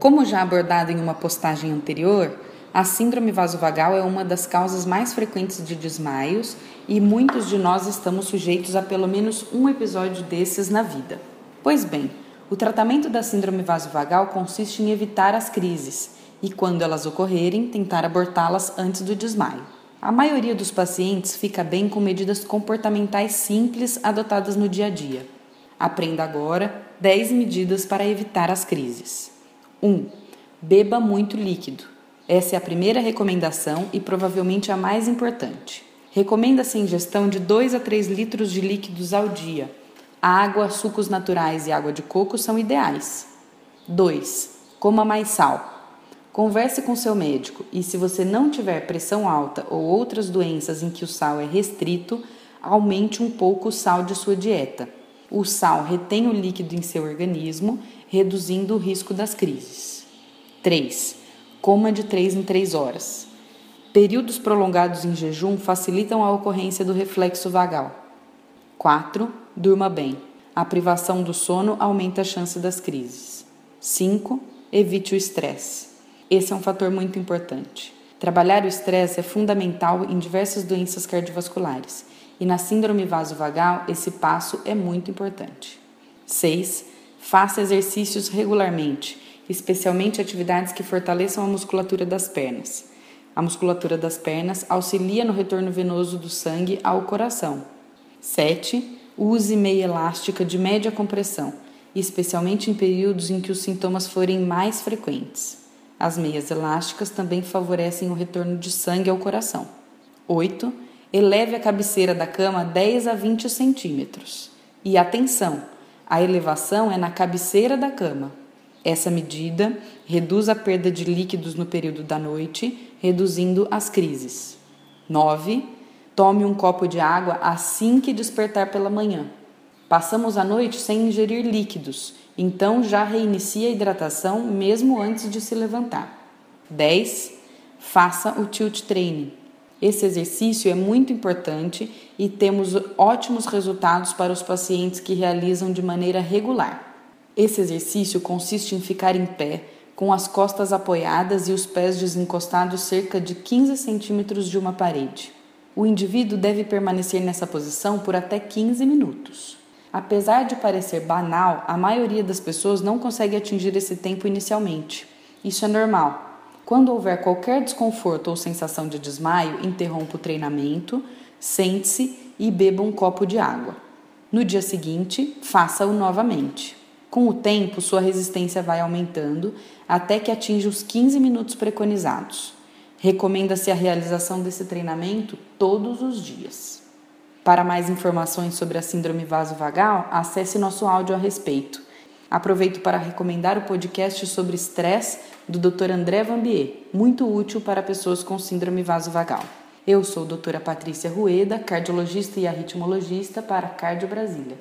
Como já abordado em uma postagem anterior, a síndrome vasovagal é uma das causas mais frequentes de desmaios e muitos de nós estamos sujeitos a pelo menos um episódio desses na vida. Pois bem, o tratamento da síndrome vasovagal consiste em evitar as crises e, quando elas ocorrerem, tentar abortá-las antes do desmaio. A maioria dos pacientes fica bem com medidas comportamentais simples adotadas no dia a dia. Aprenda agora 10 medidas para evitar as crises. 1. Beba muito líquido. Essa é a primeira recomendação e provavelmente a mais importante. Recomenda-se a ingestão de 2 a 3 litros de líquidos ao dia. água, sucos naturais e água de coco são ideais. 2. Coma mais sal. Converse com seu médico e, se você não tiver pressão alta ou outras doenças em que o sal é restrito, aumente um pouco o sal de sua dieta. O sal retém o líquido em seu organismo, reduzindo o risco das crises. 3 Coma de 3 em 3 horas. Períodos prolongados em jejum facilitam a ocorrência do reflexo vagal. 4. Durma bem. A privação do sono aumenta a chance das crises. 5. Evite o estresse. Esse é um fator muito importante. Trabalhar o estresse é fundamental em diversas doenças cardiovasculares e na síndrome vasovagal esse passo é muito importante. 6. Faça exercícios regularmente especialmente atividades que fortaleçam a musculatura das pernas. A musculatura das pernas auxilia no retorno venoso do sangue ao coração. 7. Use meia elástica de média compressão, especialmente em períodos em que os sintomas forem mais frequentes. As meias elásticas também favorecem o retorno de sangue ao coração. 8. Eleve a cabeceira da cama 10 a 20 centímetros. E atenção, a elevação é na cabeceira da cama, essa medida reduz a perda de líquidos no período da noite, reduzindo as crises. 9. Tome um copo de água assim que despertar pela manhã. Passamos a noite sem ingerir líquidos, então já reinicia a hidratação mesmo antes de se levantar. 10. Faça o tilt training. Esse exercício é muito importante e temos ótimos resultados para os pacientes que realizam de maneira regular. Esse exercício consiste em ficar em pé, com as costas apoiadas e os pés desencostados cerca de 15 centímetros de uma parede. O indivíduo deve permanecer nessa posição por até 15 minutos. Apesar de parecer banal, a maioria das pessoas não consegue atingir esse tempo inicialmente. Isso é normal. Quando houver qualquer desconforto ou sensação de desmaio, interrompa o treinamento, sente-se e beba um copo de água. No dia seguinte, faça-o novamente. Com o tempo, sua resistência vai aumentando até que atinja os 15 minutos preconizados. Recomenda-se a realização desse treinamento todos os dias. Para mais informações sobre a síndrome vasovagal, acesse nosso áudio a respeito. Aproveito para recomendar o podcast sobre estresse do Dr. André Vambier, muito útil para pessoas com síndrome vasovagal. Eu sou a doutora Patrícia Rueda, cardiologista e arritmologista para Cardio Brasília.